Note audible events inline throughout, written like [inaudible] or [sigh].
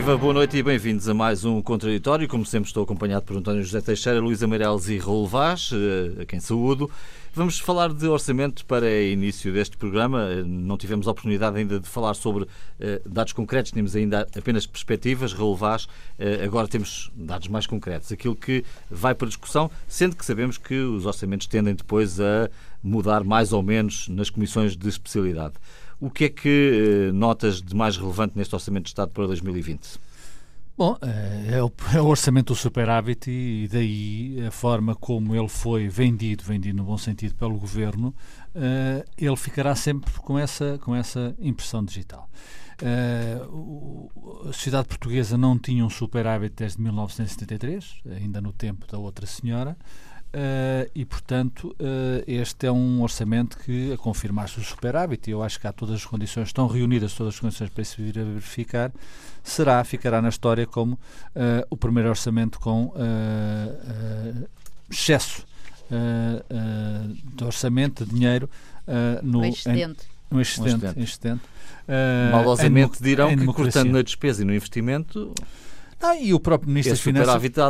Viva, boa noite e bem-vindos a mais um Contraditório. Como sempre, estou acompanhado por António José Teixeira, Luís Ameireles e Raul Vaz, eh, a quem saúdo. Vamos falar de orçamento para início deste programa. Eh, não tivemos a oportunidade ainda de falar sobre eh, dados concretos, tínhamos ainda apenas perspectivas. Raul Vaz, agora temos dados mais concretos. Aquilo que vai para discussão, sendo que sabemos que os orçamentos tendem depois a mudar mais ou menos nas comissões de especialidade. O que é que eh, notas de mais relevante neste Orçamento de Estado para 2020? Bom, eh, é o, [laughs] é o, orçamento do superávit e daí a forma como ele foi vendido, vendido no bom sentido pelo governo, uh, ele ficará sempre com essa, com essa impressão digital. A sociedade portuguesa não tinha um superávit desde 1973, ainda no tempo da outra senhora, Uh, e, portanto, uh, este é um orçamento que, a confirmar-se o superávit, e eu acho que há todas as condições, estão reunidas todas as condições para se vir a verificar, será, ficará na história como uh, o primeiro orçamento com excesso de orçamento, de dinheiro, no, excedente. Em, no excedente. Um excedente. excedente. Malosamente dirão que, cortando na despesa e no investimento ah, e o próprio Ministro das Finanças.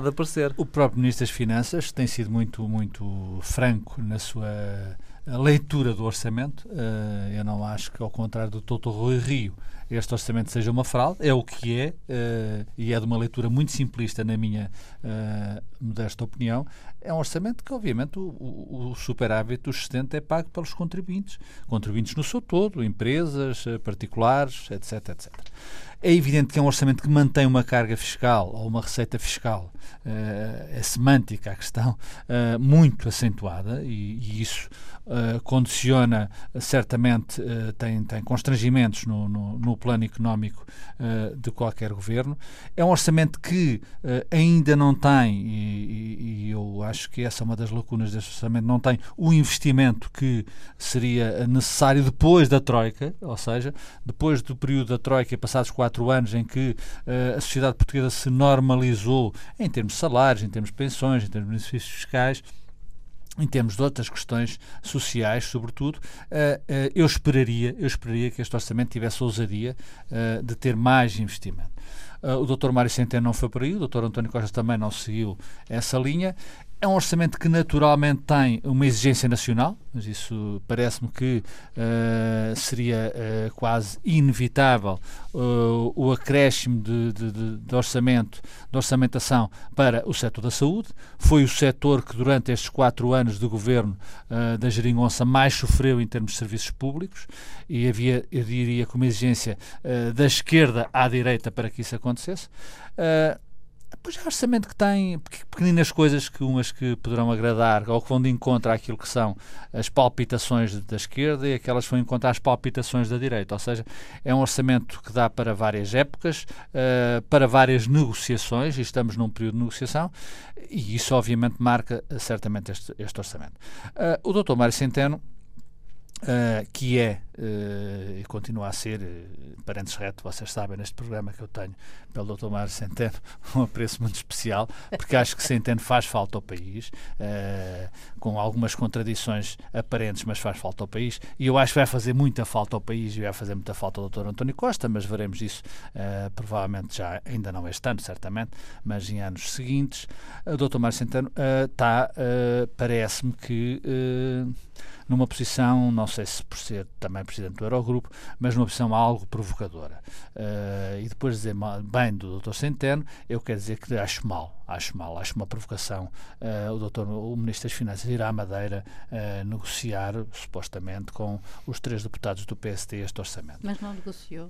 aparecer. O próprio Ministro das Finanças tem sido muito, muito franco na sua leitura do orçamento. Uh, eu não acho que, ao contrário do Toto Rui Rio, este orçamento seja uma fraude. É o que é, uh, e é de uma leitura muito simplista, na minha uh, modesta opinião. É um orçamento que, obviamente, o, o, o superávit, o excedente, é pago pelos contribuintes. Contribuintes no seu todo, empresas, particulares, etc, etc. É evidente que é um orçamento que mantém uma carga fiscal ou uma receita fiscal, uh, é semântica a questão, uh, muito acentuada e, e isso uh, condiciona certamente, tem, tem constrangimentos no, no, no plano económico de qualquer governo. É um orçamento que ainda não tem, e, e, eu acho que essa é uma das lacunas deste orçamento, não tem o investimento que seria necessário depois da Troika, ou seja, depois do período da Troika, passados quatro quatro anos em que uh, a sociedade portuguesa se normalizou em termos de salários, em termos de pensões, em termos de benefícios fiscais, em termos de outras questões sociais, sobretudo, uh, uh, eu esperaria, eu esperaria que este orçamento tivesse ousadia de ter mais investimento. o Dr. Mário Centeno não foi por aí, o Dr. António Costa também não seguiu essa linha. É um orçamento que naturalmente tem uma exigência nacional, mas isso parece-me que uh, seria uh, quase inevitável uh, o acréscimo de, de, de, orçamento, de orçamentação para o setor da saúde. Foi o setor que durante estes quatro anos de governo da Geringonça mais sofreu em termos de serviços públicos e havia, eu diria, com uma exigência da esquerda à direita para que isso acontecesse. Pois é orçamento que tem pequeninas coisas que umas que poderão agradar ou que vão de encontro àquilo que são as palpitações da esquerda e aquelas que vão encontrar as palpitações da direita. Ou seja, é um orçamento que dá para várias épocas, uh, para várias negociações, e estamos num período de negociação, e isso obviamente marca uh, certamente este, este orçamento. Uh, o doutor Mário Centeno Uh, que é e continua a ser, uh, parentes reto, vocês sabem neste programa que eu tenho pelo Dr. Mário Centeno, [laughs] um apreço muito especial, porque acho que Centeno faz falta ao país, com algumas contradições aparentes, mas faz falta ao país, e eu acho que vai fazer muita falta ao país e vai fazer muita falta ao Dr. António Costa, mas veremos isso provavelmente já, ainda não este ano, certamente, mas em anos seguintes. O Dr. Mário Centeno está, parece-me que numa posição, não sei se por ser também presidente do Eurogrupo, mas numa posição algo provocadora. Uh, e depois de dizer bem do Dr. Centeno, eu quero dizer que acho mal, acho mal, acho uma provocação uh, o doutor, o Ministro das Finanças ir à Madeira uh, negociar, supostamente, com os três deputados do PSD este orçamento. Mas não negociou.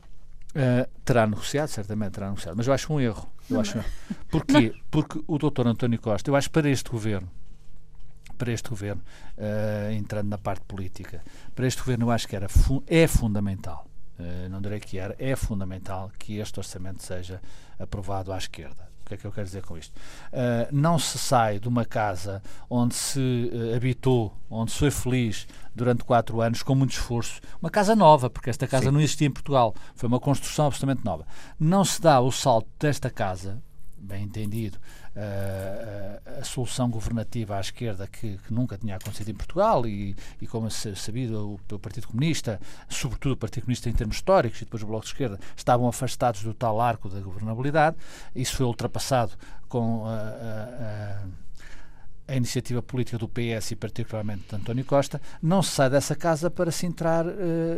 Uh, terá negociado, certamente terá negociado, mas eu acho um erro. Eu não, acho, não. Porquê? Porque o doutor António Costa, eu acho que para este governo, para este governo, uh, entrando na parte política, para este governo eu acho que era fu é fundamental, uh, não direi que era, é fundamental que este orçamento seja aprovado à esquerda. O que é que eu quero dizer com isto? Uh, não se sai de uma casa onde se habitou, onde se foi feliz durante quatro anos com muito esforço. Uma casa nova, porque esta casa Sim. não existia em Portugal. Foi uma construção absolutamente nova. Não se dá o salto desta casa bem entendido, a solução governativa à esquerda que, que, nunca tinha acontecido em Portugal e, e como é sabido, o, o, Partido Comunista, sobretudo o Partido Comunista em termos históricos e depois o Bloco de Esquerda, estavam afastados do tal arco da governabilidade. Isso foi ultrapassado com a, a, a iniciativa política do PS e particularmente de António Costa, não se sai dessa casa para se entrar uh,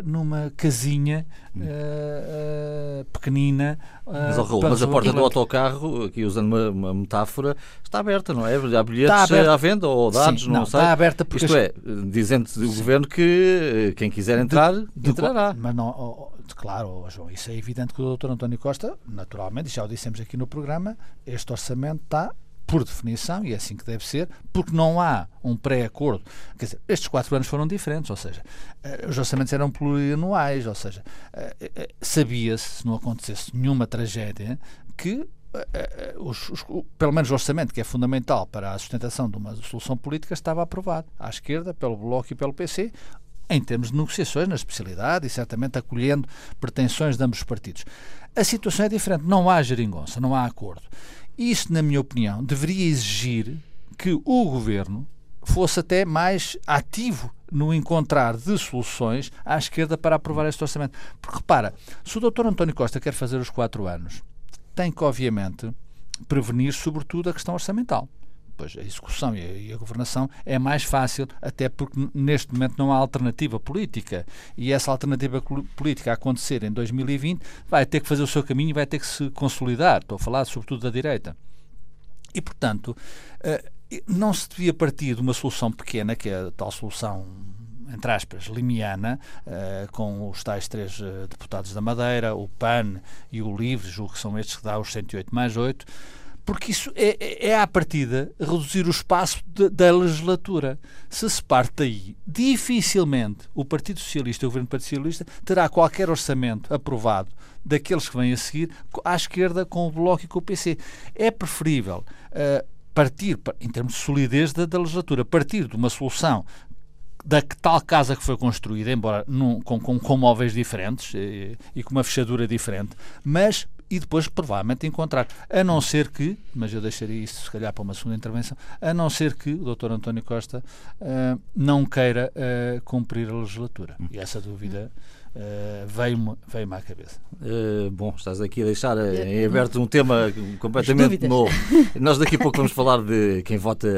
numa casinha uh, uh, pequenina. mas, oh, Raul, mas a porta do autocarro, aqui usando uma, uma, metáfora, está aberta, não é? Há bilhetes à venda ou dados, Sim, não, não sei. Está aberta porque... Isto é, dizendo o Governo que quem quiser entrar, de, de, entrará. Mas não, oh, oh claro, João, isso é evidente que o Dr. António Costa, naturalmente, já o dissemos aqui no programa, este orçamento está por definição, e é assim que deve ser, porque não há um pré-acordo. Quer dizer, estes quatro anos foram diferentes, ou seja, uh, os orçamentos eram plurianuais, ou seja, uh, uh, sabia-se, se não acontecesse nenhuma tragédia, que os, os, pelo menos o orçamento, que é fundamental para a sustentação de uma solução política, estava aprovado à esquerda, pelo Bloco e pelo PC, em termos de negociações na especialidade e certamente acolhendo pretensões de ambos os partidos. A situação é diferente, não há geringonça, não há acordo. Isso, na minha opinião, deveria exigir que o governo fosse até mais ativo no encontrar de soluções à esquerda para aprovar este orçamento. Porque repara, se o Dr. António Costa quer fazer os quatro anos, tem que, obviamente, prevenir, sobretudo, a questão orçamental a execução e a, governação é mais fácil, até porque neste momento não há alternativa política. E essa alternativa política a acontecer em 2020 vai ter que fazer o seu caminho e vai ter que se consolidar. Estou a falar sobretudo da direita. E, portanto, eh, não se devia partir de uma solução pequena, que é a tal solução entre aspas, limiana, uh, com os tais três uh, deputados da Madeira, o PAN e o LIVRE, julgo que são estes que dá os 108 mais 8, porque isso é, é, é à partida reduzir o espaço de, da legislatura. Se se parte daí, dificilmente o Partido Socialista, o Governo do Partido Socialista, terá qualquer orçamento aprovado daqueles que vêm a seguir à esquerda com o Bloco e com o PC. É preferível uh, partir, em termos de solidez da, da legislatura, partir de uma solução da tal casa que foi construída, embora num, com, com, com móveis diferentes e, eh, e, com uma fechadura diferente, mas e depois provavelmente encontrar. A não ser que, mas eu deixaria isso se calhar para uma segunda intervenção, a não ser que o Dr. António Costa uh, não queira uh, cumprir a legislatura. E essa dúvida uh, veio-me veio à cabeça. Uh, bom, estás aqui a deixar em aberto um tema [laughs] completamente novo. Nós daqui a pouco vamos [laughs] falar de quem vota,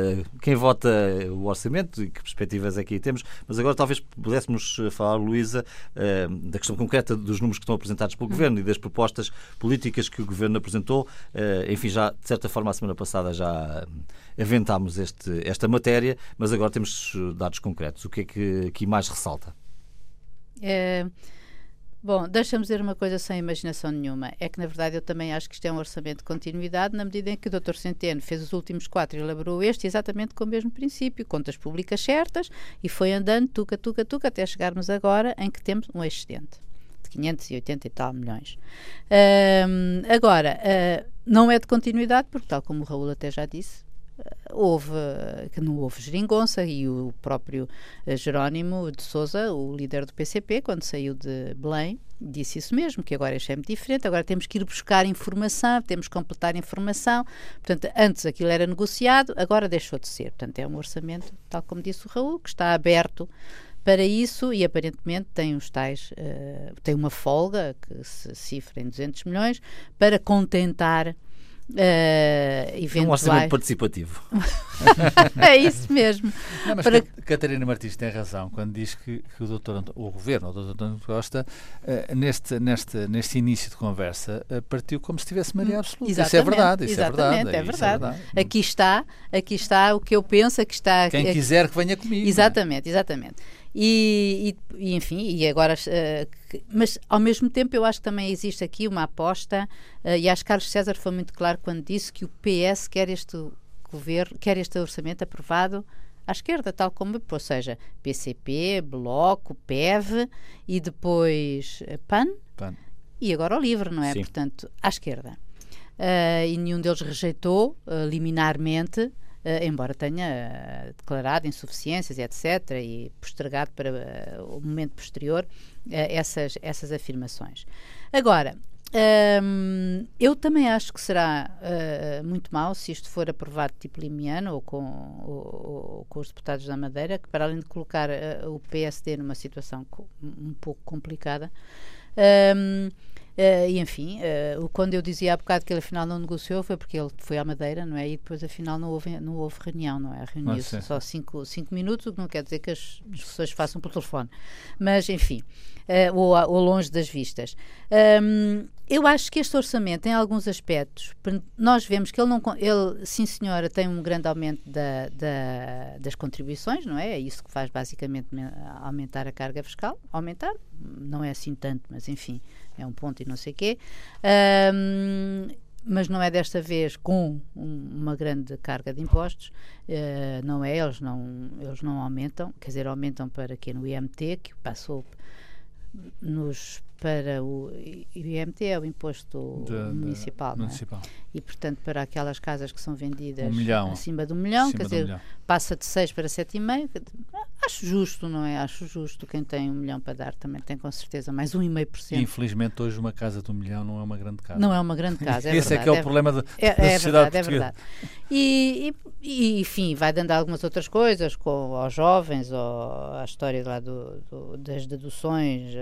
quem vota o orçamento e que perspectivas aqui temos, mas agora talvez pudéssemos falar, Luísa, uh, da questão concreta dos números que estão apresentados pelo hum. Governo e das propostas políticas que o Governo apresentou. enfim, já de certa forma a semana passada já aventámos este, esta matéria, mas agora temos dados concretos. O que é que aqui mais ressalta? É, bom, deixa-me dizer uma coisa sem imaginação nenhuma. É que, na verdade, eu também acho que isto é um orçamento de continuidade, na medida em que o Dr. Centeno fez os últimos quatro e elaborou este exatamente com o mesmo princípio, contas públicas certas, e foi andando, tuca, tuca, tuca, até chegarmos agora em que temos um excedente de 580 e tal milhões. Um, agora, uh, não é de continuidade, porque, tal como o Raul até já disse, houve, que não houve geringonça e o próprio eh, Jerónimo de Souza, o líder do PCP, quando saiu de Belém, disse isso mesmo, que agora é muito diferente, agora temos que ir buscar informação, temos que completar informação, portanto, antes aquilo era negociado, agora deixou de ser, portanto, é um orçamento, tal como disse o Raul, que está aberto para isso e aparentemente tem os tais, uh, tem uma folga que se cifra em 200 milhões para contentar Uh, eventuais... Um orçamento participativo. [laughs] é isso mesmo. Não, mas Para... Catarina Martins tem razão quando diz que, que o, doutor, o governo, o doutor António Costa, uh, neste, neste, neste início de conversa, uh, partiu como se tivesse maioria absoluta. Exatamente, isso é verdade. Isso exatamente, é verdade. É, é verdade. É verdade. Aqui está, aqui está o que eu penso, aqui está. Quem aqui, quiser que venha comigo. É? Exatamente, exatamente. E, e, enfim, e agora, uh, mas ao mesmo tempo eu acho que também existe aqui uma aposta, uh, e acho que Carlos César foi muito claro quando disse que o PS quer este governo, quer este orçamento aprovado à esquerda, tal como, ou seja, PCP, Bloco, PEV e depois eh, PAN, PAN. e agora o LIVRE, não é? Sim. Portanto, à esquerda. Uh, e nenhum deles rejeitou liminarmente embora tenha uh, declarado insuficiências, etc., e postergado para uh, o momento posterior essas, essas afirmações. Agora, Um, eu também acho que será uh, muito mal se isto for aprovado tipo limiano ou com, ou, ou com os deputados da Madeira, que para além de colocar uh, o PSD numa situação um pouco complicada, um, Uh, e enfim, uh, quando eu dizia há bocado que ele afinal não negociou foi porque ele foi à Madeira, não é? E depois afinal não houve, não houve reunião, não é? Reuniu-se só cinco, cinco minutos, o que não quer dizer que as discussões façam por telefone. Mas enfim, uh, ou, ou, longe das vistas. Um, eu acho que este orçamento, em alguns aspectos, nós vemos que ele não. Ele, sim, senhora, tem um grande aumento da, da, das contribuições, não é? É isso que faz basicamente aumentar a carga fiscal. Aumentar, não é assim tanto, mas enfim, é um ponto e não sei o quê. Um, mas não é desta vez com uma grande carga de impostos, uh, não é, eles não, eles não aumentam, quer dizer, aumentam para quê? No IMT, que passou nos para o IMT é o imposto de, municipal, de, é? municipal. E portanto para aquelas casas que são vendidas um milhão. acima de um milhão, quer dizer, um passa de 6 para 7,5. Acho justo, não é? Acho justo. Quem tem um milhão para dar também tem com certeza mais 1,5%. Infelizmente hoje uma casa de um milhão não é uma grande casa. Não é uma grande [laughs] casa, é Esse verdade, é que é o é, problema da, é, da é sociedade verdade, É verdade. E, e, enfim, vai dando algumas outras coisas com, aos jovens, ou a história lá do, do, das deduções,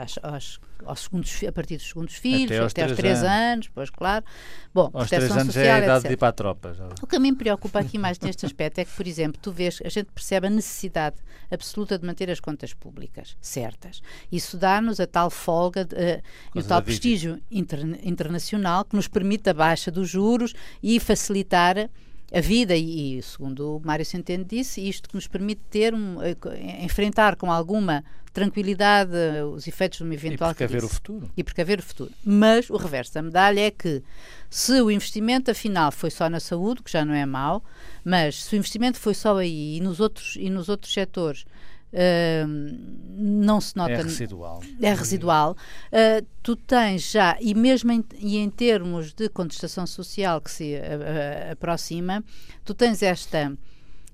às, às, aos segundos, a partir dos segundos filhos, até aos, até 3 anos. anos, pois claro. Bom, aos 3 anos social, é a idade etc. de ir para a tropa. Já. O que me preocupa aqui mais neste aspecto é que, por exemplo, tu vês, a gente percebe a necessidade absoluta de manter as contas públicas certas. Isso dá-nos a tal folga de, uh, e o tal prestígio inter, internacional que nos permite a baixa dos juros e facilitar a vida e, segundo o Mário Centeno disse, isto que nos permite ter um, eh, enfrentar com alguma tranquilidade os efeitos de uma eventual e precaver o futuro e precaver o futuro. Mas o reverso da medalha é que se o investimento afinal foi só na saúde, que já não é mau, mas se o investimento foi só aí e nos outros e nos outros setores Uh, não se nota. É residual. É residual. Uh, tu tens já, e mesmo em, e em termos de contestação social que se uh, aproxima, tu tens esta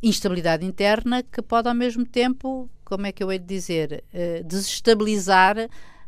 instabilidade interna que pode ao mesmo tempo, como é que eu hei de dizer, desestabilizar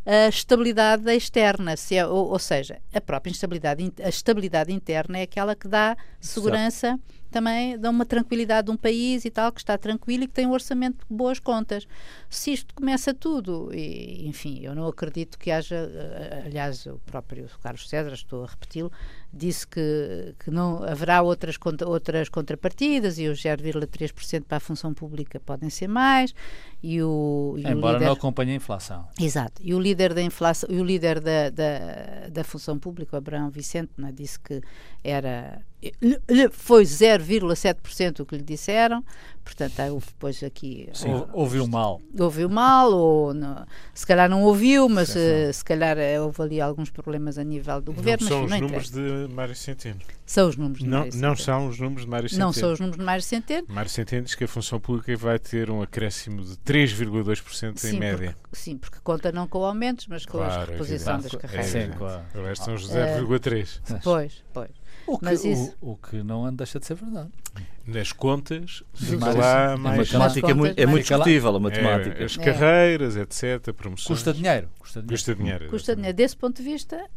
a estabilidade externa, se é, ou, ou, seja, a própria instabilidade, a estabilidade interna é aquela que dá segurança. Exato também dá uma tranquilidade de um país e tal, que está tranquilo e que tem um orçamento de boas contas. Se isto começa tudo, e, enfim, eu não acredito que haja, eh, aliás, o próprio Carlos César, estou a repeti-lo, disse que, que não haverá outras, outras contrapartidas e os 0,3% para a função pública podem ser mais. E o, e Embora o líder, não acompanhe a inflação. Exato. E o líder da inflação, e o líder da, da, da função pública, o Abraão Vicente, né, disse que era foi 0,7% o que lhe disseram, portanto, houve depois aqui. Sim, uh, ouviu mal. Ouviu mal, ou não, se calhar não ouviu, mas sim, sim. Uh, se calhar uh, houve ali alguns problemas a nível do não governo. São os não números de Mário Centeno. São os números de não, Mário Centeno. Não são os números de Mário Centeno. Não são os números de Mário Centeno. Mário Centeno diz que a função pública vai ter um acréscimo de 3,2% em média. Porque, sim, porque conta não com aumentos, mas com claro, a reposição das carreiras. É, sim, claro. O são os 0,3%. Pois, pois. O que, Mas isso... o, o que não deixa de ser verdade. Nas contas, fica lá mais. A matemática é muito, é muito discutível, a matemática. É, as carreiras, etc., promoções. Custa dinheiro. Custa dinheiro. Custa dinheiro. Custa dinheiro. Desse ponto de vista,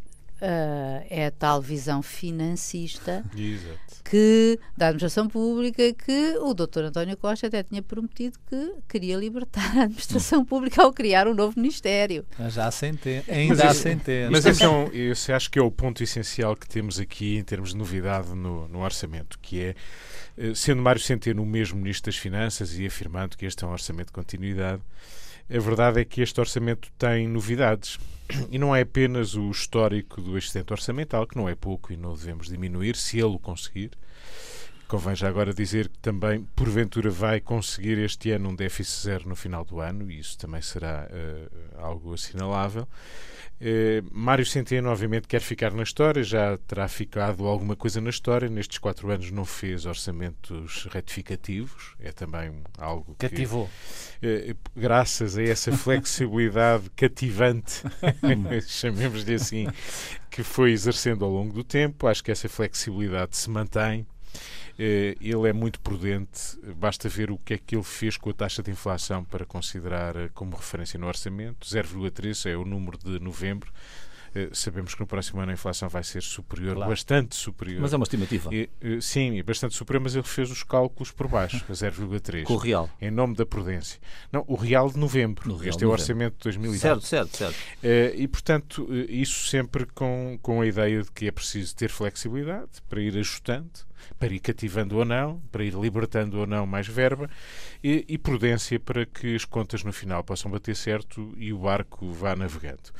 Uh, é a tal visão financista Exato. que da administração pública que o Dr. António Costa até tinha prometido que queria libertar a administração pública ao criar um novo ministério. Já há centenas, ainda há centenas. Mas esse é um, esse acho que é o ponto essencial que temos aqui em termos de novidade no, no orçamento, que é eh, sendo Mário Centeno o mesmo Ministro das Finanças e afirmando que este é um orçamento de continuidade, a verdade é que este orçamento tem novidades. E não é apenas o histórico do excedente orçamental, que não é pouco e não devemos diminuir, se ele o conseguir. Convém já agora dizer que também, porventura, vai conseguir este ano um déficit zero no final do ano, e isso também será uh, algo assinalável. Uh, Mário Centeno, obviamente, quer ficar na história, já terá ficado alguma coisa na história. Nestes quatro anos não fez orçamentos retificativos, é também algo que. Cativou. Uh, graças a essa flexibilidade [laughs] cativante, [laughs] chamemos-lhe assim, que foi exercendo ao longo do tempo, acho que essa flexibilidade se mantém. Eh, ele é muito prudente, basta ver o que é que ele fez com a taxa de inflação para considerar eh, como referência no orçamento. 0,3 é o número de novembro. Uh, sabemos que no próximo ano a inflação vai ser superior, claro. bastante superior. Mas é uma estimativa. E, uh, sim, bastante superior, mas ele fez os cálculos por baixo, a 0,3. Com o real. Em nome da prudência. Não, o real de novembro. No real este é o orçamento de 2020. Certo, certo, certo. Uh, e, portanto, isso sempre com, com a ideia de que é preciso ter flexibilidade para ir ajustando para ir cativando ou não, para ir libertando ou não mais verba e, e, prudência para que as contas no final possam bater certo e o barco vá navegando.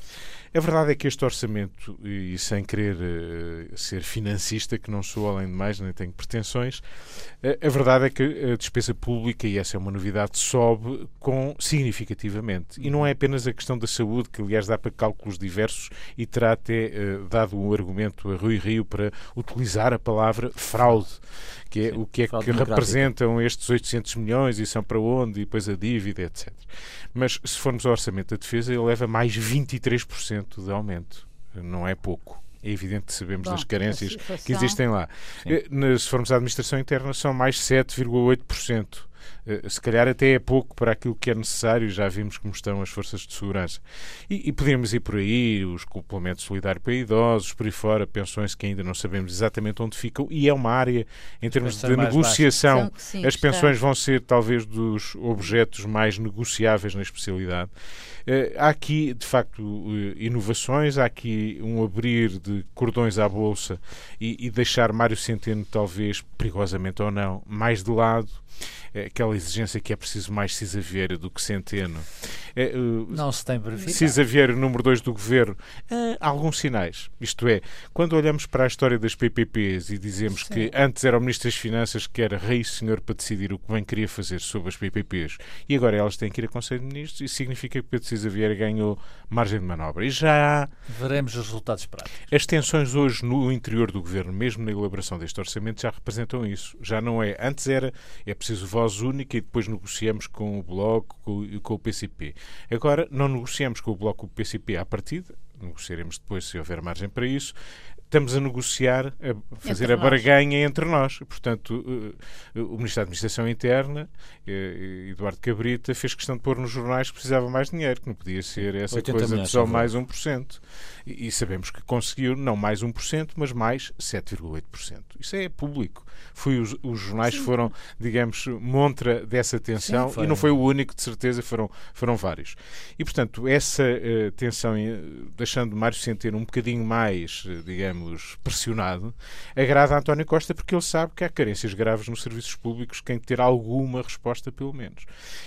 A verdade é que este orçamento, e sem querer uh, ser financista, que não sou além de mais, nem tenho pretensões, uh, a verdade é que a despesa pública, e essa é uma novidade, sobe com significativamente. E não é apenas a questão da saúde, que aliás dá para cálculos diversos e terá até uh, dado um argumento a Rui Rio para utilizar a palavra fraude, que é Sim, o que é que representam estes 800 milhões e são para onde, e depois a dívida, etc. Mas se formos ao orçamento da defesa, ele leva mais 23% de aumento. Não é pouco. É evidente que sabemos Bom, das carências que existem lá. Sim. Eh, se formos à administração interna, são mais 7,8%. Eh, se calhar até é pouco para aquilo que é necessário, já vimos como estão as forças de segurança. E, e podemos ir por aí, os complementos solidários para idosos, por aí fora, pensões que ainda não sabemos exatamente onde ficam, e é uma área, em termos de negociação, sim, as pensões está. vão ser talvez dos objetos mais negociáveis na especialidade. Uh, há aqui, de facto, uh, inovações, há aqui um abrir de cordões à Bolsa e, e deixar Mário Centeno, talvez perigosamente ou não, mais de lado aquela exigência que é preciso mais Cisa Vieira do que Centeno. É, uh, não se tem verificado. Cisa Vieira, número 2 do governo, uh, alguns sinais. Isto é, quando olhamos para a história das PPPs e dizemos Sim. que antes era o Ministro das Finanças que era rei senhor para decidir o que bem queria fazer sobre as PPPs e agora elas têm que ir a Conselho de Ministros, isso significa que Pedro Cisa Vieira ganhou margem de manobra. E já veremos os resultados práticos. As tensões hoje no interior do governo, mesmo na elaboração deste orçamento, já representam isso. Já não é. Antes era, é preciso voz única e depois negociamos com o Bloco e com o PCP. Agora não negociamos com o Bloco e o PCP à partida, negociaremos depois se houver margem para isso estamos a negociar, a fazer entre a barganha entre nós. Portanto, eh, o Ministro da Administração Interna, eh, Eduardo Cabrita, fez questão de pôr nos jornais que precisava mais dinheiro, que não podia ser essa coisa de só mais 1%. E sabemos que conseguiu não mais 1%, mas mais 7,8%. Isso é público. Foi os, os jornais Sim. foram, digamos, montra dessa tensão Sim, e não foi o único, de certeza, foram, foram vários. E, portanto, essa uh, tensão, deixando Mário Centeno um bocadinho mais, digamos, digamos, pressionado, agrada a António Costa porque ele sabe que há carências graves nos serviços públicos que tem que ter alguma resposta, pelo menos.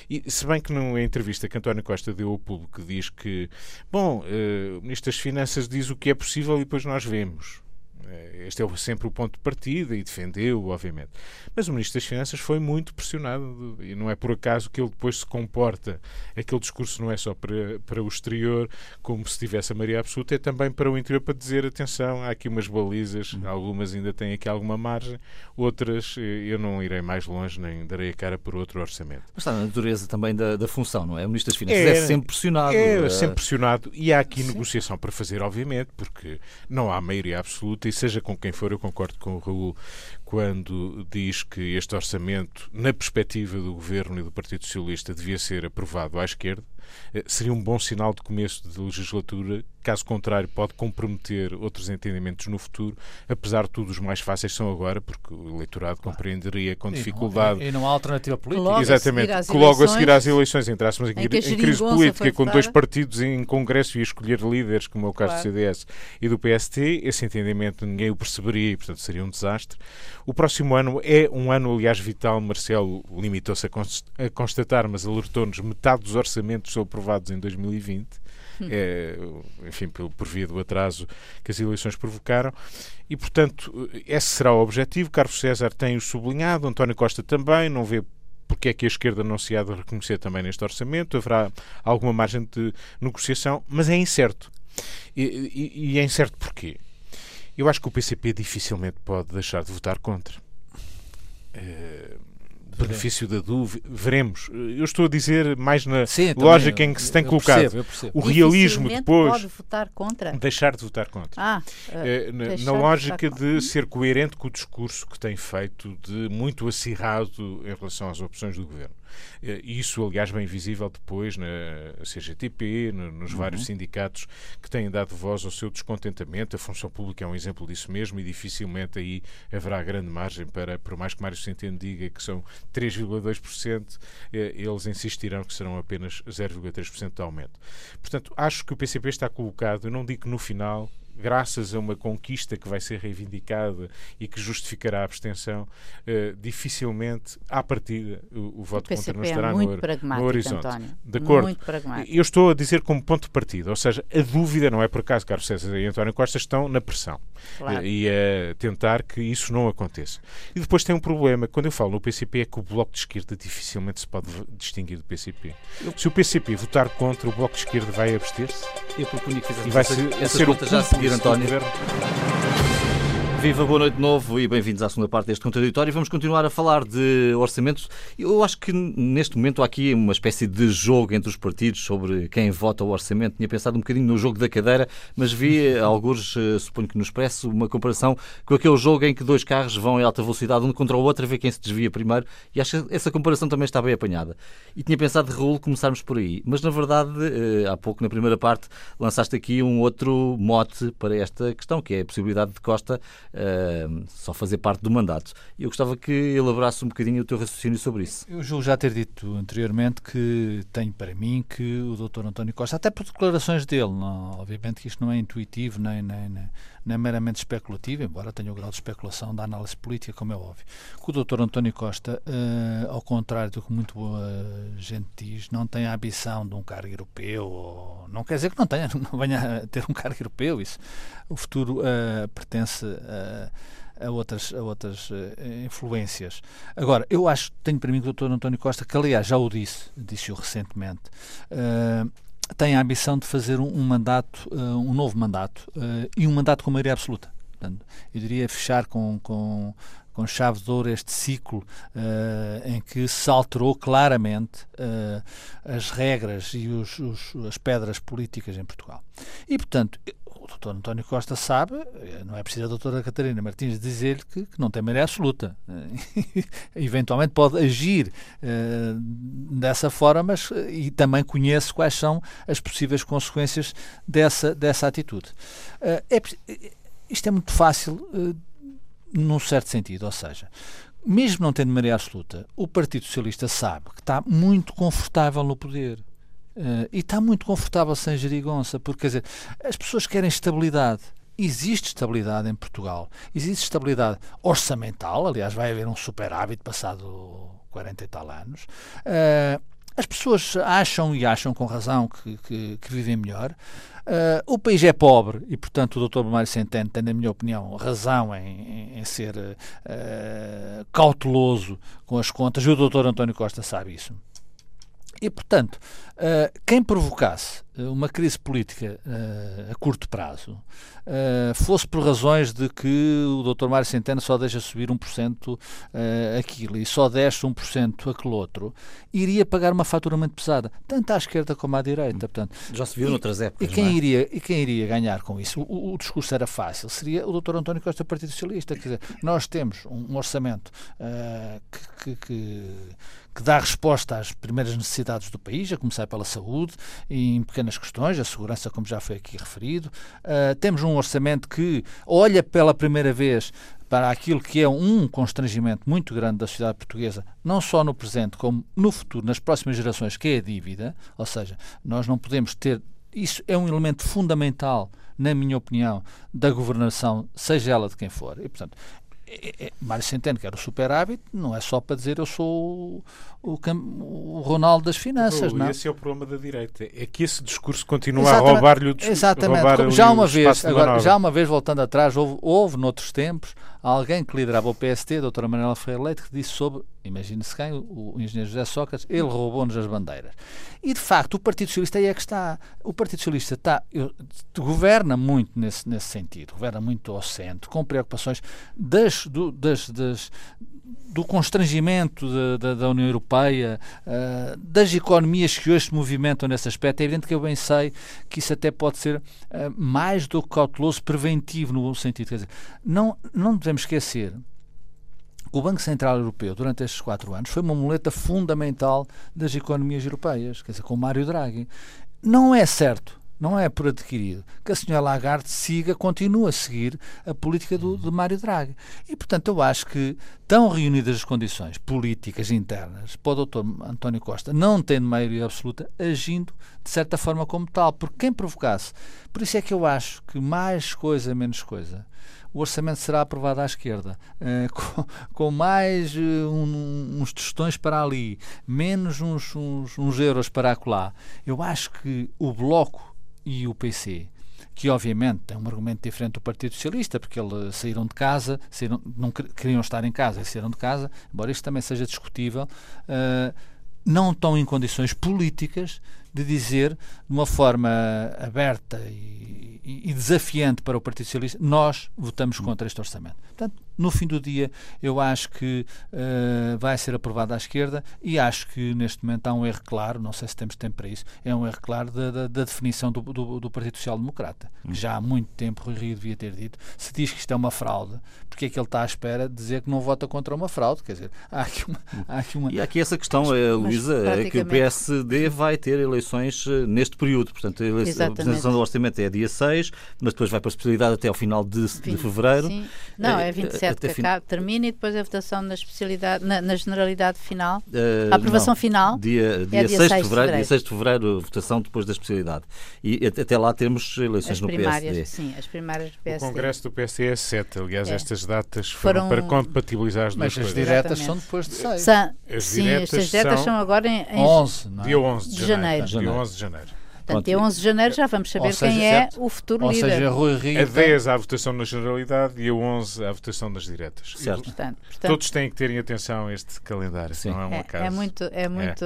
E se bem que numa entrevista que António Costa deu ao público diz que, bom, uh, o Ministro das Finanças diz o que é possível e depois nós vemos. Eh, este é sempre o ponto de partida e defendeu, obviamente. Mas o Ministro das Finanças foi muito pressionado e não é por acaso que ele depois se comporta. Aquele discurso não é só para, para o exterior, como se tivesse a Maria Absoluta, é também para o interior para dizer: atenção, há aqui umas balizas, uhum. algumas ainda têm aqui alguma margem, outras eh, eu não irei mais longe nem darei a cara por outro orçamento. Mas está na natureza também da, da função, não é? O Ministro das Finanças é, é sempre pressionado. É, é sempre pressionado e há aqui Sim. negociação para fazer, obviamente, porque não há maioria absoluta seja com quem for, eu concordo com o Raul quando diz que este orçamento, na perspectiva do Governo e do Partido Socialista, devia ser aprovado à esquerda. Eh, seria um bom sinal de começo de legislatura. Caso contrário, pode comprometer outros entendimentos no futuro. Apesar de tudo, os mais fáceis são agora, porque o eleitorado compreenderia com dificuldade. E não, e não há alternativa política. Logo Exatamente. Que logo a seguir às eleições entrássemos em, em, em crise política com dois partidos em congresso e a escolher líderes, como é o caso claro. do CDS e do PST. Esse entendimento ninguém o perceberia e, portanto, seria um desastre. O próximo ano é um ano, aliás, vital. Marcelo limitou-se a, constatar, mas alertou-nos metade dos orçamentos são aprovados em 2020. Hum. É, enfim, por, por via do atraso que as eleições provocaram. E, portanto, esse será o objetivo. Carlos César tem o sublinhado, António Costa também, não vê porque é que a esquerda não se há de reconhecer também neste orçamento. Haverá alguma margem de negociação, mas é incerto. E, e, e é incerto porquê? Eu acho que o PCP dificilmente pode deixar de votar contra. Uh, benefício da dúvida, veremos. Eu estou a dizer mais na Sim, lógica também, em que se tem colocado percebo, percebo. o realismo depois. Pode votar contra? Deixar de votar contra. Ah, uh, na, na lógica de, de ser coerente com o discurso que tem feito de muito acirrado em relação às opções do governo. E isso, aliás, bem visível depois na CGTP, nos vários uhum. sindicatos que têm dado voz ao seu descontentamento. A função pública é um exemplo disso mesmo e dificilmente aí haverá grande margem para, por mais que Mário Centeno diga que são 3,2%, eles insistirão que serão apenas 0,3% de aumento. Portanto, acho que o PCP está colocado, eu não digo que no final graças a uma conquista que vai ser reivindicada e que justificará a abstenção, uh, dificilmente, à partida, o, o voto o contra não é estará no, no, horizonte. António. De acordo. Muito pragmático. Eu estou a dizer como ponto de partida, ou seja, a dúvida não é por acaso Carlos César e António Costa estão na pressão claro. e a tentar que isso não aconteça. E depois tem um problema, quando eu falo no PCP, é que o Bloco de Esquerda dificilmente se pode distinguir do PCP. Eu... Se o PCP votar contra, o Bloco de Esquerda vai abster-se. Eu propunha que fizesse e vai ser, essa ser o já seguir, António. Viva, boa noite de novo e bem-vindos à segunda parte deste contraditório. Vamos continuar a falar de orçamentos. Eu acho que neste momento há aqui uma espécie de jogo entre os partidos sobre quem vota o orçamento. Tinha pensado um bocadinho no jogo da cadeira, mas vi, alguns, eh, suponho que no Expresso, uma comparação com aquele jogo em que dois carros vão em alta velocidade, um contra o outro, a ver quem se desvia primeiro. E acho que essa comparação também está bem apanhada. E tinha pensado, Raul, começarmos por aí. Mas, na verdade, eh, há pouco, na primeira parte, lançaste aqui um outro mote para esta questão, que é a possibilidade de Costa uh, só fazer parte do mandato. E eu gostava que elaborasse um bocadinho o teu raciocínio sobre isso. Eu julgo já ter dito anteriormente que tenho para mim que o Dr. António Costa, até por declarações dele, não, obviamente que isto não é intuitivo nem, nem, nem, nem meramente especulativo, embora tenha o grau de especulação da análise política, como é óbvio. Que o Dr. António Costa, uh, ao contrário do que muito boa gente diz, não tem a ambição de um cargo europeu, ou, não quer dizer que não tenha, [laughs] não venha a ter um cargo europeu, isso. O futuro uh, pertence a a outras, a outras uh, influências. Agora, eu acho, tenho para mim que o Dr. António Costa, que aliás já o disse, disse-o recentemente, tem a ambição de fazer um, um mandato, uh, um novo mandato, e um mandato com maioria absoluta. Portanto, eu diria fechar com, com, com chave de ouro este ciclo em que se alterou claramente as regras e os, os, as pedras políticas em Portugal. E, portanto, o doutor António Costa sabe, eh, não é preciso a doutora Catarina Martins dizer-lhe que, que, não tem maioria absoluta. [laughs] Eventualmente pode agir uh, dessa forma, mas e também conhece quais são as possíveis consequências dessa, dessa atitude. Uh, é, isto é muito fácil uh, num certo sentido, ou seja, mesmo não tendo maioria absoluta, o Partido Socialista sabe que está muito confortável no poder Uh, e está muito confortável sem gerigonça, porque quer dizer, as pessoas querem estabilidade. Existe estabilidade em Portugal. Existe estabilidade orçamental, aliás, vai haver um superávit passado 40 e tal anos. Uh, as pessoas acham e acham com razão que, que, que vivem melhor. Uh, o país é pobre e, portanto, o Dr. Mário Centeno tem, na minha opinião, razão em, em, ser cauteloso com as contas e o Dr. António Costa sabe isso. E, portanto, uh, quem provocasse eh, uma crise política uh, a curto prazo fosse por razões de que o Dr. Mário Centeno só deixa subir 1% uh, aquilo e só desce 1% aquele outro, iria pagar uma fatura muito pesada, tanto à esquerda como à direita. Portanto, Já se viu e, noutras épocas. E quem, é? iria, e quem iria ganhar com isso? O, o, discurso era fácil, seria o Dr. António Costa, Partido Socialista. Quer dizer, nós temos um, um orçamento que, que, que que dá resposta às primeiras necessidades do país, a começar pela saúde em pequenas questões, a segurança, como já foi aqui referido. Uh, temos um orçamento que olha pela primeira vez para aquilo que é um constrangimento muito grande da sociedade portuguesa, não só no presente, como no futuro, nas próximas gerações, que é a dívida. Ou seja, nós não podemos ter. Isso é um elemento fundamental, na minha opinião, da governação, seja ela de quem for. E, portanto, é, é, Mário Centeno, que era o superávit, não é só para dizer eu sou o, o, o Ronaldo das finanças. Oh, não? Esse é o problema da direita. É que esse discurso continua Exatamente. a roubar-lhe o discurso. Exatamente. Roubar já uma vez, agora, já uma vez voltando atrás, houve, houve noutros tempos alguém que liderava o PST, a doutora Manuela Ferreira Leite, que disse sobre, imagine-se quem, o, o engenheiro José Sócrates, ele roubou-nos as bandeiras. E de facto, o Partido Socialista aí é que está. O Partido Socialista está, eu, governa muito nesse, nesse sentido, governa muito ao centro, com preocupações das, do, das, das do constrangimento da, da, União Europeia, uh, das economias que hoje se movimentam nesse aspecto, é evidente que eu bem sei que isso até pode ser uh, mais do que cauteloso, preventivo no bom sentido. Quer dizer, não, não devemos esquecer o Banco Central Europeu, durante estes quatro anos, foi uma muleta fundamental das economias europeias, quer dizer, com Mário Draghi. Não é certo não é por adquirido que a senhora Lagarde siga, continue a seguir a política do, de Mário Draghi. E, portanto, eu acho que estão reunidas as condições políticas internas para o doutor António Costa, não tendo maioria absoluta, agindo de certa forma como tal, porque quem provocasse. Por isso é que eu acho que mais coisa, menos coisa o orçamento será aprovado à esquerda, uh, [laughs] com, com, mais uh, um, uns tostões para ali, menos uns, uns, uns euros para acolá. Eu acho que o Bloco e o PC, que obviamente tem um argumento diferente do Partido Socialista, porque eles saíram de casa, saíram, não queriam estar em casa saíram de casa, embora isto também seja discutível, uh, não estão em condições políticas de dizer de uma forma aberta e, e desafiante para o Partido Socialista, nós votamos contra este orçamento. Portanto, no fim do dia, eu acho que uh, vai ser aprovado à esquerda e acho que neste momento há um erro claro, não sei se temos tempo para isso, é um erro claro da, da, da definição do, do, do, Partido Social Democrata, que já há muito tempo Rui Rio devia ter dito. Se diz que isto é uma fraude, porque é que ele está à espera de dizer que não vota contra uma fraude? Quer dizer, há aqui uma. Há aqui uma... E há aqui essa questão, mas, Luísa, é que o PSD [laughs] vai ter eleições neste período. Portanto, a, eleição, a apresentação do orçamento é dia 6, mas depois vai para a especialidade até ao final de, de fevereiro. Sim. Não, é 27 até fin... termina e depois a votação na especialidade, na, na generalidade final, uh, a aprovação não, final. Dia, dia, é dia 6, 6 de fevereiro, dia 6 de fevereiro, votação depois da especialidade. E até lá temos eleições as no PSD. Sim, as primárias do PSD. O Congresso do PSD é 7, aliás, é. estas datas foram, foram, para compatibilizar as duas Mas as diretas são depois de 6. São, as sim, diretas as diretas são, são agora em, em 11, é? dia 11 de, de janeiro. janeiro. Dia 11 de janeiro. Portanto, dia 11 de janeiro já vamos saber seja, quem é certo. o futuro Ou líder. Seja, Rui Rio a 10 à votação na generalidade e a 11 à votação das diretas. Certo. Portanto, portanto, Todos têm que terem atenção a este calendário, Sim. não é um acaso. É, é muito, é muito,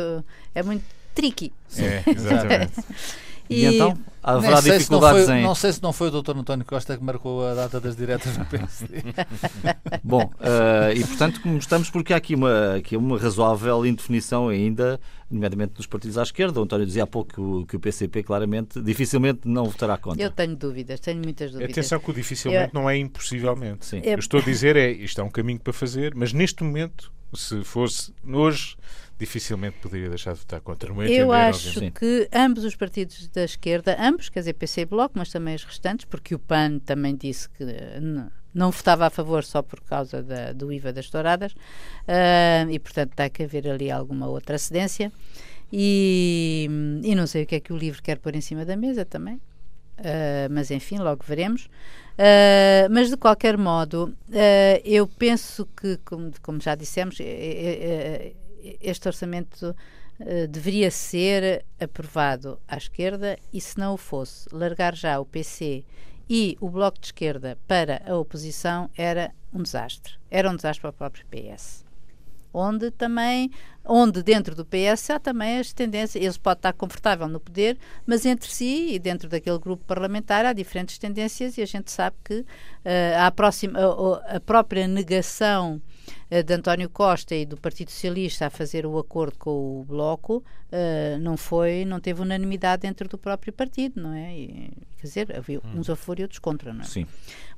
é. é muito tricky. É, exatamente. [laughs] E, e então haverá dificuldades foi, em. Não sei se não foi o Dr. António Costa que marcou a data das diretas no PSD. [laughs] Bom, uh, e portanto estamos porque há aqui uma, aqui uma razoável indefinição ainda, nomeadamente dos partidos à esquerda. O António dizia há pouco que o, que o PCP claramente, dificilmente não votará contra. Eu tenho dúvidas, tenho muitas dúvidas. Atenção que o dificilmente Eu... não é impossivelmente. Sim. Eu... Eu estou a dizer é isto é um caminho para fazer, mas neste momento, se fosse hoje dificilmente poderia deixar de votar contra. No eu acho obviamente. que ambos os partidos da esquerda, ambos, quer dizer, PC e Bloco, mas também os restantes, porque o PAN também disse que não, votava a favor só por causa da, do IVA das touradas, uh, e portanto tem que haver ali alguma outra cedência. E, e não sei o que é que o livro quer pôr em cima da mesa também, uh, mas enfim, logo veremos. Uh, mas de qualquer modo, uh, eu penso que, como, como já dissemos, este orçamento uh, deveria ser aprovado à esquerda e, se não o fosse, largar já o PC e o Bloco de Esquerda para a oposição era um desastre. Era um desastre para o próprio PS. Onde também, onde dentro do PS há também as tendências, eles podem estar confortável no poder, mas entre si e dentro daquele grupo parlamentar há diferentes tendências e a gente sabe que uh, a, próxima, a, a própria negação eh, de António Costa e do Partido Socialista a fazer o acordo com o Bloco uh, não foi, não teve unanimidade dentro do próprio partido, não é? E, quer dizer, havia hum. uns a favor e outros contra, não é? Sim.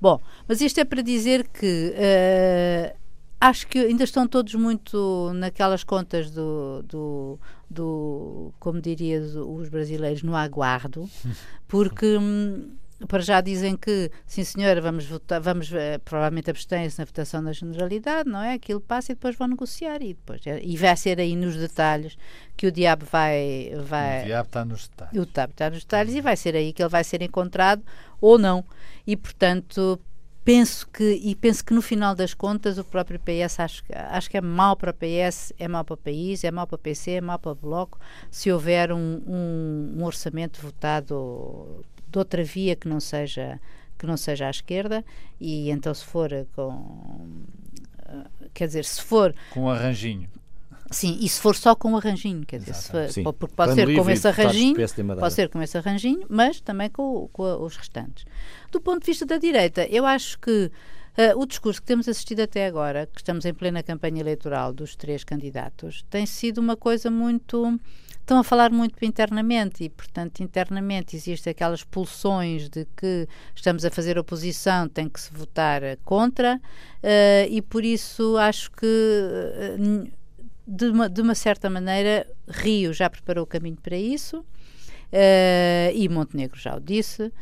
Bom, mas isto é para dizer que uh, acho que ainda estão todos muito naquelas contas do, do, do como diria os brasileiros, no aguardo, [laughs] porque. Hum, para já dizem que, sim senhora, vamos votar, vamos, uh, provavelmente abstêm-se na votação na generalidade, não é? Aquilo passa e depois vão negociar e depois, é, e vai ser aí nos detalhes que o diabo vai... vai o diabo está nos detalhes. O diabo está nos detalhes e vai ser aí que ele vai ser encontrado ou não. E, portanto, penso que e penso que no final das contas o próprio PS acho, acho que é mau para o PS, é mau para o país, é mau para o PC, é mau para o Bloco se houver um, um, um orçamento votado de outra via que não seja que não seja à esquerda e então se for com quer dizer se for com um arranjinho. Sim, e se for só com o arranjinho, quer dizer, for, porque pode ser com esse arranjinho, pode ser com esse arranjinho, mas também com, com, os restantes. Do ponto de vista da direita, eu acho que uh, o discurso que temos assistido até agora, que estamos em plena campanha eleitoral dos três candidatos, tem sido uma coisa muito estão a falar muito internamente e, portanto, internamente existem aquelas pulsões de que estamos a fazer oposição, tem que se votar contra, uh, e por isso acho que, uh, de, uma, de uma certa maneira, Rio já preparou o caminho para isso. Uh, e Montenegro já o disse, uh,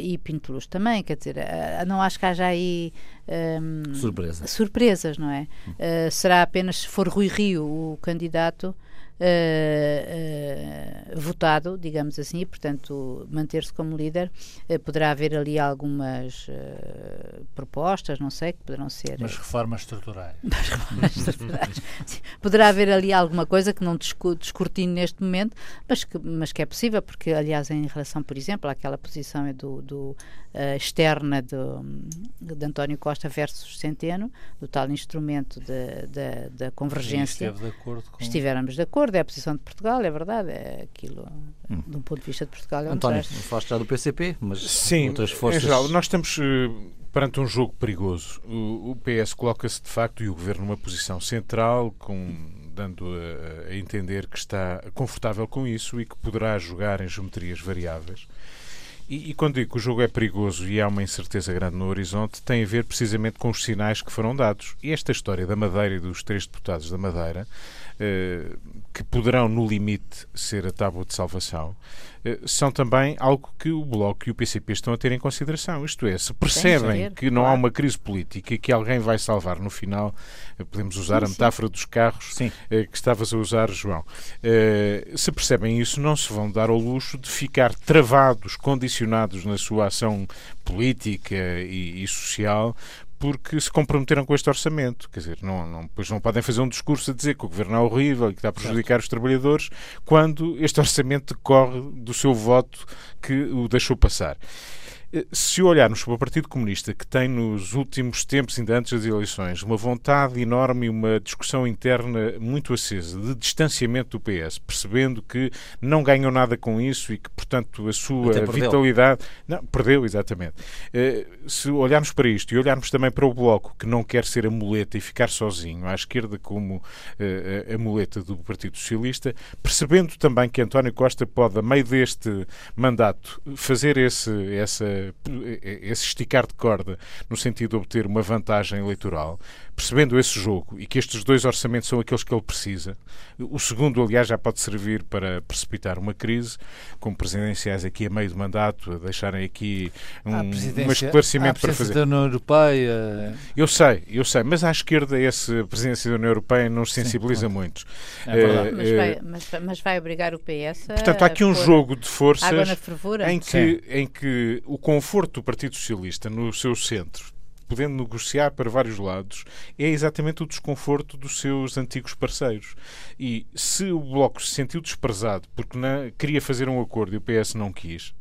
e Pinto Luz também, quer dizer, uh, não acho que haja aí um, Surpresa. surpresas, não é? será apenas se for Rui Rio o candidato uh, votado, digamos assim, e, portanto, manter-se como líder. Uh, poderá haver ali algumas propostas, não sei, que poderão ser. Mas reformas estruturais. [laughs] Mas reformas estruturais. poderá haver ali alguma coisa que não descortine neste momento, mas que, mas que é possível, porque, aliás, em relação, por exemplo, àquela posição é do, do externa do, de António Costa versus Centeno, do tal instrumento da convergência. Esteve de acordo com... Estivemos de acordo, é a posição de Portugal, é verdade, é aquilo, hum. de um ponto de vista de Portugal. É um António, falaste já do PCP, mas Sim, outras forças... Em geral, nós estamos uh, perante um jogo perigoso. O, o PS coloca-se, de facto, e o Governo numa posição central, com dando a, a, entender que está confortável com isso e que poderá jogar em geometrias variáveis. E, e, quando digo que o jogo é perigoso e há uma incerteza grande no horizonte, tem a ver precisamente com os sinais que foram dados. E esta história da Madeira e dos três deputados da Madeira, eh, que poderão, no limite, ser a tábua de salvação, eh, são também algo que o Bloco e o PCP estão a ter em consideração. Isto é, se percebem que não há uma crise política e que alguém vai salvar no final, eh, podemos usar sim, a metáfora sim. dos carros sim. Eh, que estavas a usar, João. Se percebem isso, não se vão dar ao luxo de ficar travados, condicionados na sua ação política e, e social porque se comprometeram com este orçamento. Quer dizer, não, não, pois não podem fazer um discurso a dizer que o governo é horrível e que está a prejudicar os trabalhadores, quando este [laughs] orçamento decorre do seu voto que o deixou passar. Se olharmos para o Partido Comunista, que tem nos últimos tempos, ainda antes das eleições, uma vontade enorme e uma discussão interna muito acesa de distanciamento do PS, percebendo que não ganham nada com isso e que, portanto, a sua vitalidade. Não, perdeu, exatamente. Eh, se olharmos para isto e olharmos também para o Bloco, que não quer ser a muleta e ficar sozinho, à esquerda como eh, a muleta do Partido Socialista, percebendo também que António Costa pode, a meio deste mandato, fazer esse, essa esse esticar de corda no sentido de obter uma vantagem eleitoral, percebendo esse jogo e que estes dois orçamentos são aqueles que ele precisa, o segundo, aliás, já pode servir para precipitar uma crise, com presidenciais aqui a meio de mandato, a deixarem aqui um, um esclarecimento para fazer. da União Europeia. Eu sei, eu sei, mas à esquerda essa presidência da União Europeia não se sensibiliza Sim, muito. É verdade. Uh, mas, vai, mas, mas, vai obrigar o PS a. Portanto, há aqui um jogo de forças em que, em que o conforto do Partido Socialista no seu centro podendo negociar para vários lados, é exatamente o desconforto dos seus antigos parceiros. E se o Bloco se sentiu desprezado porque não, queria fazer um acordo e o PS não quis,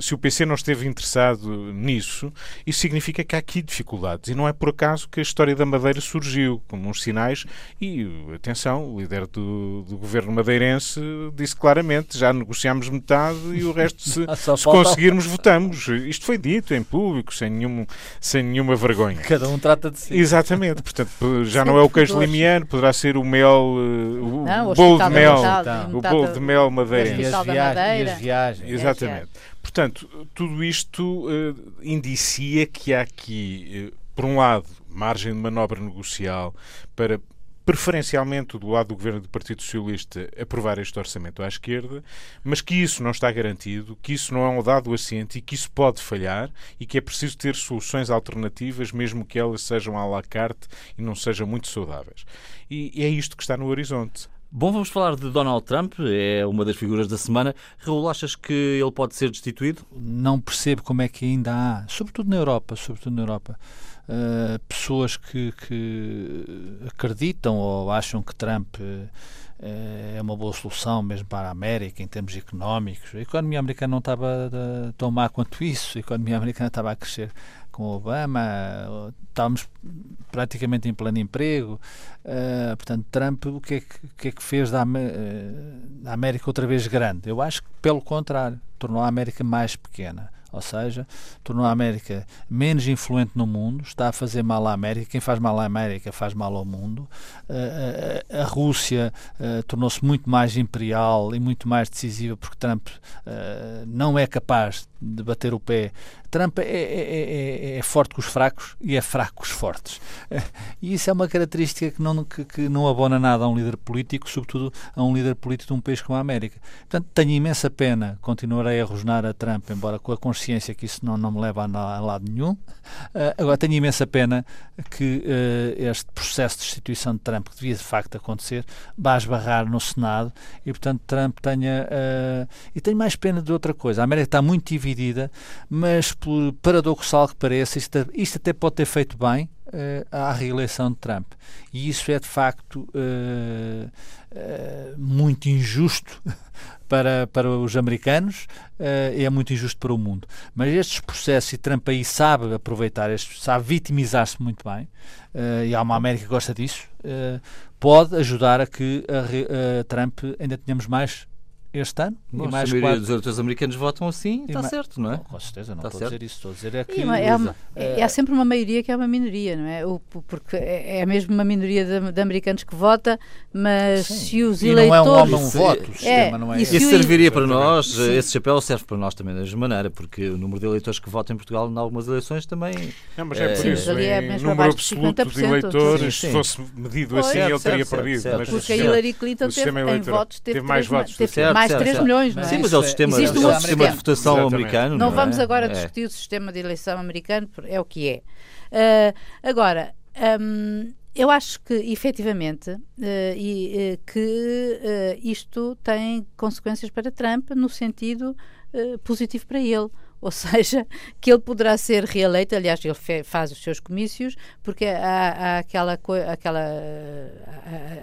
se o PC não esteve interessado nisso, isso significa que há aqui dificuldades. E não é por acaso que a história da Madeira surgiu, como uns sinais. E, atenção, o líder do, do governo madeirense disse claramente: já negociámos metade e o resto, se, [laughs] se conseguirmos, votamos. Isto foi dito em público, sem, nenhum, sem nenhuma vergonha. Cada um trata de si. Exatamente. Portanto, já não é o queijo limiano, poderá ser o mel, eh, o não, bolo de mel, o bolo de mel madeirense. E as, viagens, e as viagens. Exatamente. Portanto, tudo isto uh, indicia que há aqui, uh, por um lado, margem de manobra negocial para preferencialmente do lado do governo do Partido Socialista, aprovar este orçamento à esquerda, mas que isso não está garantido, que isso não é um dado assente e que isso pode falhar e que é preciso ter soluções alternativas, mesmo que elas sejam à la carte e não sejam muito saudáveis. E é isto que está no horizonte. Bom, vamos falar de Donald Trump, é uma das figuras da semana. Raul, achas que ele pode ser destituído? Não percebo como é que ainda há, sobretudo na Europa, sobretudo na Europa, uh, pessoas que, que, acreditam ou acham que Trump uh, é uma boa solução mesmo para a América em termos económicos. A economia americana não estava tão má quanto isso, a economia [laughs] americana estava a crescer com Obama, estávamos praticamente em pleno emprego. Uh, portanto, Trump, o que é que, que, é que fez da, uh, da, América outra vez grande? Eu acho que, pelo contrário, tornou a América mais pequena. ou seja, tornou a América menos influente no mundo, está a fazer mal à América. Quem faz mal à América faz mal ao mundo. Uh, a, Rússia tornou-se muito mais imperial e muito mais decisiva porque Trump não é capaz de bater o pé. Trump é, é, é, é, forte com os fracos e é fraco com os fortes. E isso é uma característica que não, que, que, não abona nada a um líder político, sobretudo a um líder político de um país como a América. Portanto, tenho imensa pena, continuarei a rosnar a Trump, embora com a consciência que isso não, não me leva a, a lado nenhum. Uh, agora, tenho imensa pena que uh, este processo de destituição de Trump, que devia de facto acontecer, vá esbarrar no Senado e, portanto, Trump tenha. Uh, e tenho mais pena de outra coisa. A América está muito dividida, mas por paradoxal que pareça, isto, isto até pode ter feito bem uh, à reeleição de Trump. E isso é de facto uh, uh, muito injusto [laughs] para, para os americanos e é muito injusto para o mundo. Mas estes processos, e Trump aí sabe aproveitar, estes, sabe vitimizar-se muito bem, e há uma América que gosta disso, pode ajudar a que a, a Trump ainda tenhamos mais este ano. Nossa, e mais a maioria quatro... dos eleitores americanos votam assim, está certo, não é? com certeza, não está estou certo. a dizer isso. Estou a dizer é que... é, uma, é, é, sempre uma maioria que é uma minoria, não é? O, porque é, é mesmo uma minoria de, de americanos que vota, mas Sim. se os e eleitores... não é um homem, um voto, o é, não é Isso serviria para nós, Sim. esse chapéu serve para nós também da mesma maneira, porque o número de eleitores que votam em Portugal em algumas eleições também... Não, mas é, por isso, em número absoluto de eleitores, se fosse medido assim, ele teria perdido. Porque a Hillary Clinton teve, em votos, teve mais mais 3 milhões, Sim, mas é o sistema, é o sistema de votação Exatamente. americano. Não, não vamos é? agora discutir é. o sistema de eleição americano, é o que é. Uh, agora, um, eu acho que, efetivamente, uh, e, uh, que isto tem consequências para Trump no sentido positivo para ele ou seja, [laughs] que ele poderá ser reeleito. Aliás, ele faz os seus comícios, porque há, há aquela, aquela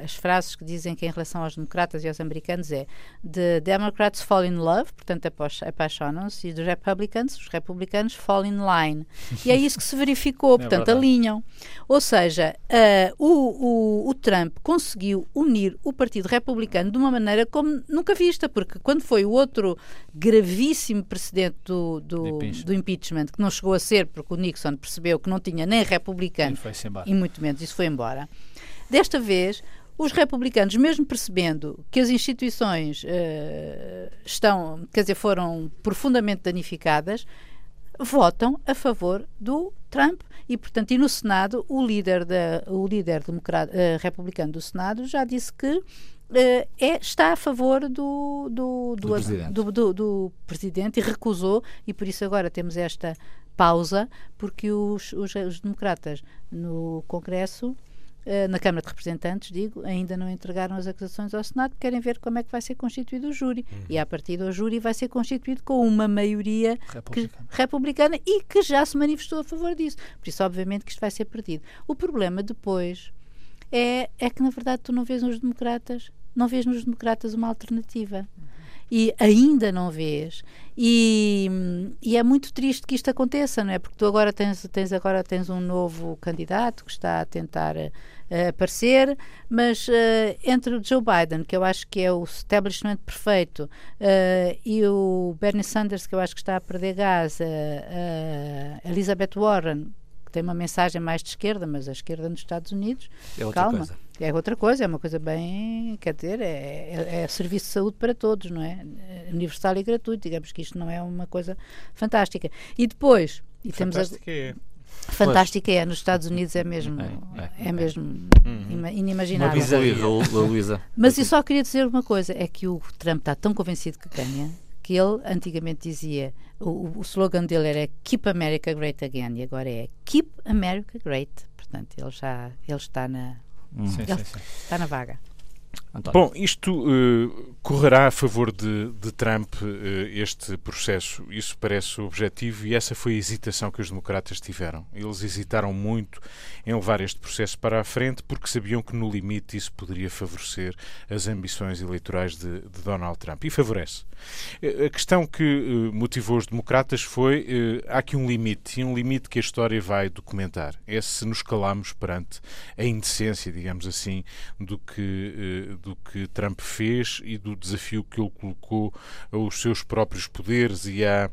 as frases que dizem que em relação aos democratas e aos americanos é The Democrats fall in love, portanto apaixonam-se, e dos republicans, os republicanos fall in line. E é isso que se verificou, [laughs] é portanto é alinham. Ou seja, uh, o, o, o Trump conseguiu unir o Partido Republicano de uma maneira como nunca vista, porque quando foi o outro gravíssimo precedente do do, impeachment. do impeachment, que não chegou a ser porque o Nixon percebeu que não tinha nem republicano e, muito menos isso foi embora. Desta vez, os republicanos, mesmo percebendo que as instituições uh, estão, quer dizer, foram profundamente danificadas, votam a favor do Trump e, portanto, e no Senado o líder, da, o líder democrata, uh, republicano do Senado já disse que é, está a favor do, do, do, do, presidente. do, do, presidente e recusou, e por isso agora temos esta pausa, porque os, os, os democratas no Congresso, uh, na Câmara de Representantes, digo, ainda não entregaram as acusações ao Senado, querem ver como é que vai ser constituído o júri. Uhum. E a partir do júri vai ser constituído com uma maioria republicana. Que, republicana e que já se manifestou a favor disso. Por isso, obviamente, que isto vai ser perdido. O problema depois é, é que, na verdade, tu não vês nos democratas não vês nos democratas uma alternativa. E ainda não vês. E, e, é muito triste que isto aconteça, não é? Porque tu agora tens, tens, agora tens um novo candidato que está a tentar uh, aparecer, mas uh, entre o Joe Biden, que eu acho que é o establishment perfeito, uh, e o Bernie Sanders, que eu acho que está a perder gás, a Elizabeth Warren, que tem uma mensagem mais de esquerda, mas a esquerda nos Estados Unidos, é outra calma. Coisa. É outra coisa, é uma coisa bem, quer dizer, é, é, é, serviço de saúde para todos, não é? Universal e gratuito, digamos que isto não é uma coisa fantástica. E depois, e Fantástica temos a, é. Fantástica é, nos Estados Unidos é mesmo, é, é, é mesmo uhum. inimaginável. Uma [laughs] Luísa. Mas eu só queria dizer uma coisa, é que o Trump está tão convencido que ganha que ele antigamente dizia, o, o slogan dele era Keep America Great Again e agora é Keep America Great. Portanto, ele já ele está na, hum. sim, sim, sim. está na vaga. António. Bom, isto uh, correrá a favor de, de Trump, uh, este processo. Isso parece objetivo e essa foi a hesitação que os democratas tiveram. Eles hesitaram muito em levar este processo para a frente porque sabiam que, no limite, isso poderia favorecer as ambições eleitorais de, de Donald Trump. E favorece. Uh, a questão que motivou os democratas foi: há aqui um limite, e um limite que a história vai documentar. É se nos calamos perante a indecência, digamos assim, do que do que Trump fez e do desafio que ele colocou aos seus próprios poderes e à,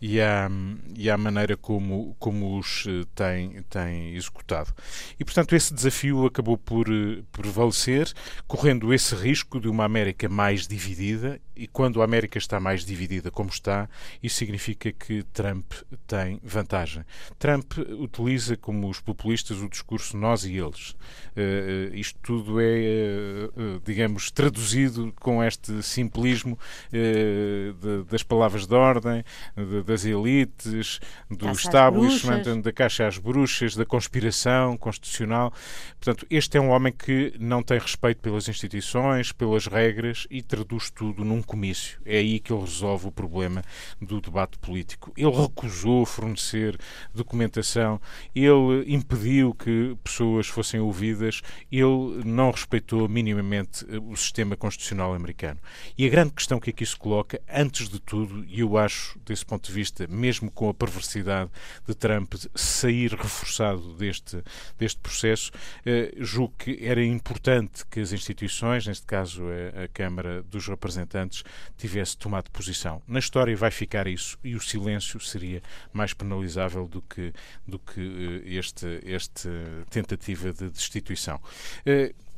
e à, e à maneira como, como os eh, tem, tem executado. E, portanto, esse desafio acabou por prevalecer, correndo esse risco de uma América mais dividida e quando a América está mais dividida como está, isso significa que Trump tem vantagem. Trump utiliza, como os populistas, o discurso nós e eles. Uh, isto tudo é, uh, digamos, traduzido com este simplismo uh, de, das palavras de ordem, de, das elites, do Caixa establishment, da caixa às bruxas, da conspiração constitucional. Portanto, este é um homem que não tem respeito pelas instituições, pelas regras e traduz tudo num comício. É aí que ele resolve o problema do debate político. Ele recusou fornecer documentação, ele impediu que pessoas fossem ouvidas, ele não respeitou minimamente eh, o sistema constitucional americano. E a grande questão que aqui se coloca, antes de tudo, e eu acho, desse ponto de vista, mesmo com a perversidade de Trump sair reforçado deste, deste processo, eh, julgo que era importante que as instituições, neste caso a, a Câmara dos Representantes, tivesse tomado posição. Na história vai ficar isso e o silêncio seria mais penalizável do que, do que eh, este, este tentativa de destituição.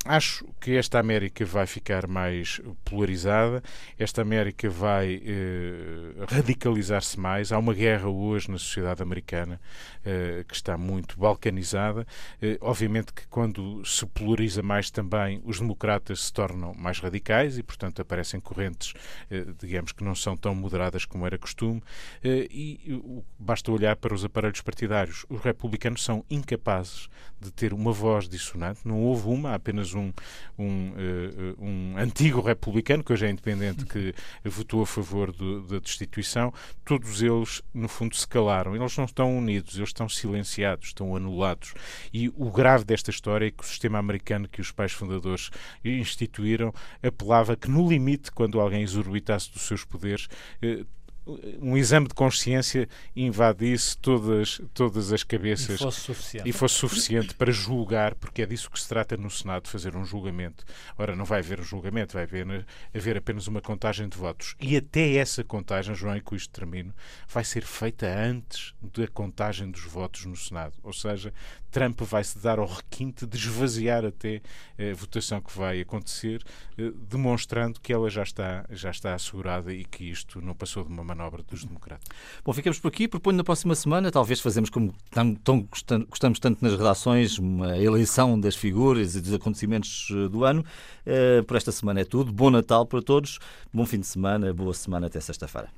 Acho que esta América vai ficar mais polarizada, esta América vai eh, radicalizar-se mais. Há uma guerra hoje na sociedade americana que está muito balcanizada. Eh, obviamente que quando se polariza mais também, os democratas se tornam mais radicais e, portanto, aparecem correntes, eh, digamos, que não são tão moderadas como era costume. Eh, e basta olhar para os aparelhos partidários. Os republicanos são incapazes de ter uma voz dissonante. Não houve uma, apenas um, um, um antigo republicano, que hoje é independente, que votou a favor do, da destituição, todos eles, no fundo, se calaram. Eles não estão unidos, eles estão silenciados, estão anulados. E o grave desta história é que o sistema americano que os pais fundadores instituíram apelava que, no limite, quando alguém exorbitasse dos seus poderes, uh, um exame de consciência invadisse todas, todas as cabeças e fosse, suficiente. e fosse suficiente para julgar, porque é disso que se trata no Senado, fazer um julgamento. Ora, não vai haver um julgamento, vai haver, haver apenas uma contagem de votos. E até essa contagem, João, e com isto termino, vai ser feita antes da contagem dos votos no Senado. Ou seja, Trump vai se dar ao requinte de esvaziar até a votação que vai acontecer, eh, demonstrando que ela já está, já está assegurada e que isto não passou de uma manobra dos democratas. Bom, ficamos por aqui. Proponho na próxima semana, talvez fazemos como gostamos tanto nas redações, uma eleição das figuras e dos acontecimentos eh, do ano. Por esta semana é tudo. Bom Natal para todos, bom fim de semana, boa semana até sexta-feira.